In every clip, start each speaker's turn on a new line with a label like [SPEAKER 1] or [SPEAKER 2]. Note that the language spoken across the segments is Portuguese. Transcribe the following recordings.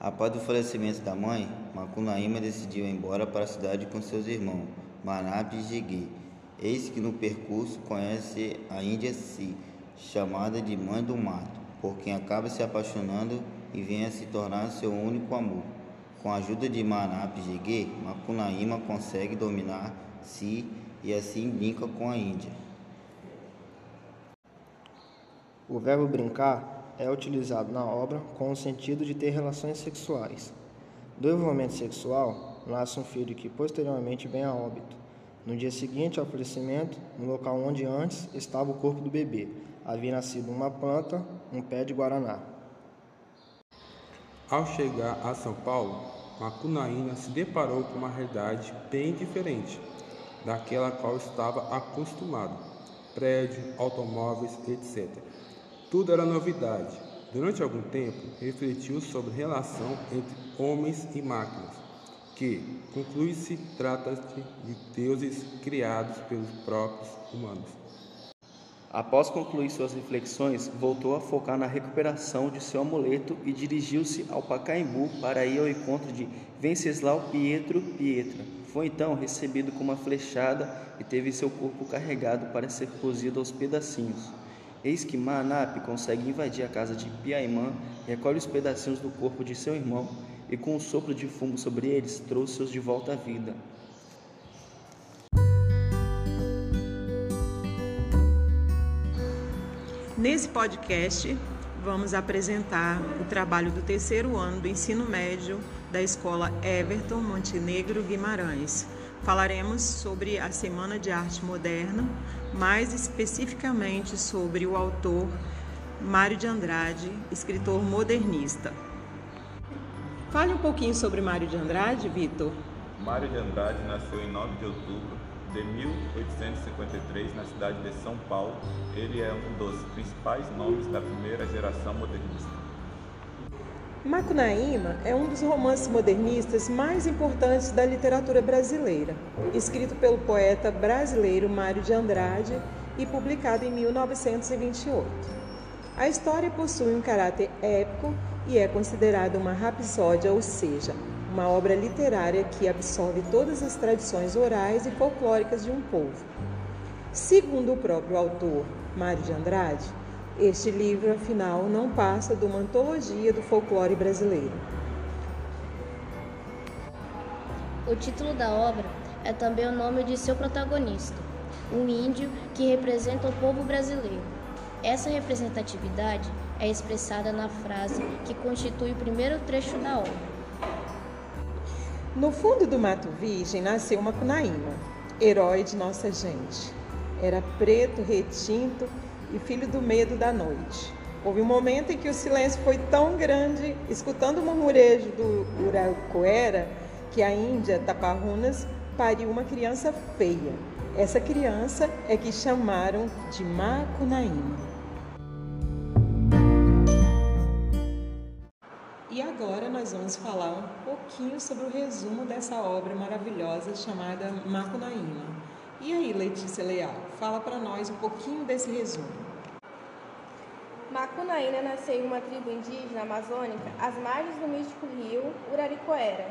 [SPEAKER 1] Após o falecimento da mãe, Macunaíma decidiu ir embora para a cidade com seus irmãos, Manap e Jegue. Eis que no percurso conhece a Índia Si, chamada de Mãe do Mato, por quem acaba se apaixonando e vem a se tornar seu único amor. Com a ajuda de Manap e Jegue, Macunaíma consegue dominar Si e assim brinca com a Índia.
[SPEAKER 2] O verbo brincar é utilizado na obra com o sentido de ter relações sexuais. Do envolvimento sexual, nasce um filho que posteriormente vem a óbito. No dia seguinte ao falecimento, no local onde antes estava o corpo do bebê, havia nascido uma planta, um pé de guaraná.
[SPEAKER 3] Ao chegar a São Paulo, Macunaína se deparou com uma realidade bem diferente daquela a qual estava acostumado. Prédio, automóveis, etc. Tudo era novidade. Durante algum tempo, refletiu sobre a relação entre homens e máquinas, que conclui-se trata-se de deuses criados pelos próprios humanos.
[SPEAKER 4] Após concluir suas reflexões, voltou a focar na recuperação de seu amuleto e dirigiu-se ao Pacaembu para ir ao encontro de Venceslau Pietro Pietra. Foi então recebido com uma flechada e teve seu corpo carregado para ser cozido aos pedacinhos. Eis que Manap consegue invadir a casa de Piaimã, recolhe os pedacinhos do corpo de seu irmão e, com um sopro de fumo sobre eles, trouxe-os de volta à vida.
[SPEAKER 5] Nesse podcast, vamos apresentar o trabalho do terceiro ano do ensino médio da escola Everton Montenegro Guimarães. Falaremos sobre a Semana de Arte Moderna, mais especificamente sobre o autor Mário de Andrade, escritor modernista. Fale um pouquinho sobre Mário de Andrade, Vitor.
[SPEAKER 6] Mário de Andrade nasceu em 9 de outubro de 1853 na cidade de São Paulo. Ele é um dos principais nomes da primeira geração modernista.
[SPEAKER 5] Macunaíma é um dos romances modernistas mais importantes da literatura brasileira, escrito pelo poeta brasileiro Mário de Andrade e publicado em 1928. A história possui um caráter épico e é considerada uma rapsódia, ou seja, uma obra literária que absorve todas as tradições orais e folclóricas de um povo. Segundo o próprio autor, Mário de Andrade, este livro, afinal, não passa de uma antologia do folclore brasileiro.
[SPEAKER 7] O título da obra é também o nome de seu protagonista, um índio que representa o povo brasileiro. Essa representatividade é expressada na frase que constitui o primeiro trecho da obra.
[SPEAKER 5] No fundo do Mato Virgem nasceu uma Cunaíma, herói de nossa gente. Era preto, retinto e filho do medo da noite. Houve um momento em que o silêncio foi tão grande, escutando o murmurejo do Uracoera, que a Índia, Taparunas, pariu uma criança feia. Essa criança é que chamaram de Macunaíma. E agora nós vamos falar um pouquinho sobre o resumo dessa obra maravilhosa chamada Macunaíma. E aí, Letícia Leal, fala para nós um pouquinho desse resumo.
[SPEAKER 8] Macunaína nasceu em uma tribo indígena amazônica às margens do místico rio Uraricoera.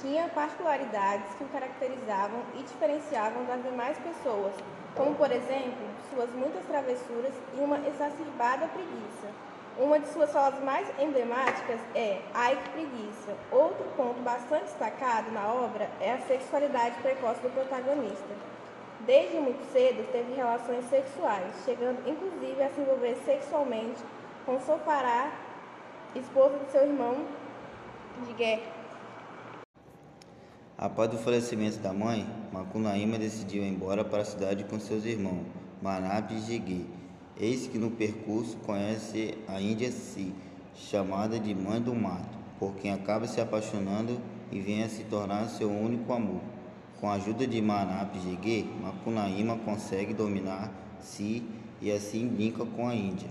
[SPEAKER 8] Tinha particularidades que o caracterizavam e diferenciavam das demais pessoas, como, por exemplo, suas muitas travessuras e uma exacerbada preguiça. Uma de suas falas mais emblemáticas é Ai que preguiça. Outro ponto bastante destacado na obra é a sexualidade precoce do protagonista. Desde muito cedo teve relações sexuais, chegando inclusive a se envolver sexualmente com Sopará, esposa de seu irmão de guerra.
[SPEAKER 1] Após o falecimento da mãe, Macunaíma decidiu ir embora para a cidade com seus irmãos, Manap e Jegue. Eis que no percurso conhece a Índia Si, chamada de Mãe do Mato, por quem acaba se apaixonando e vem a se tornar seu único amor. Com a ajuda de Manap Jegue, Macunaíma consegue dominar Si e assim brinca com a Índia.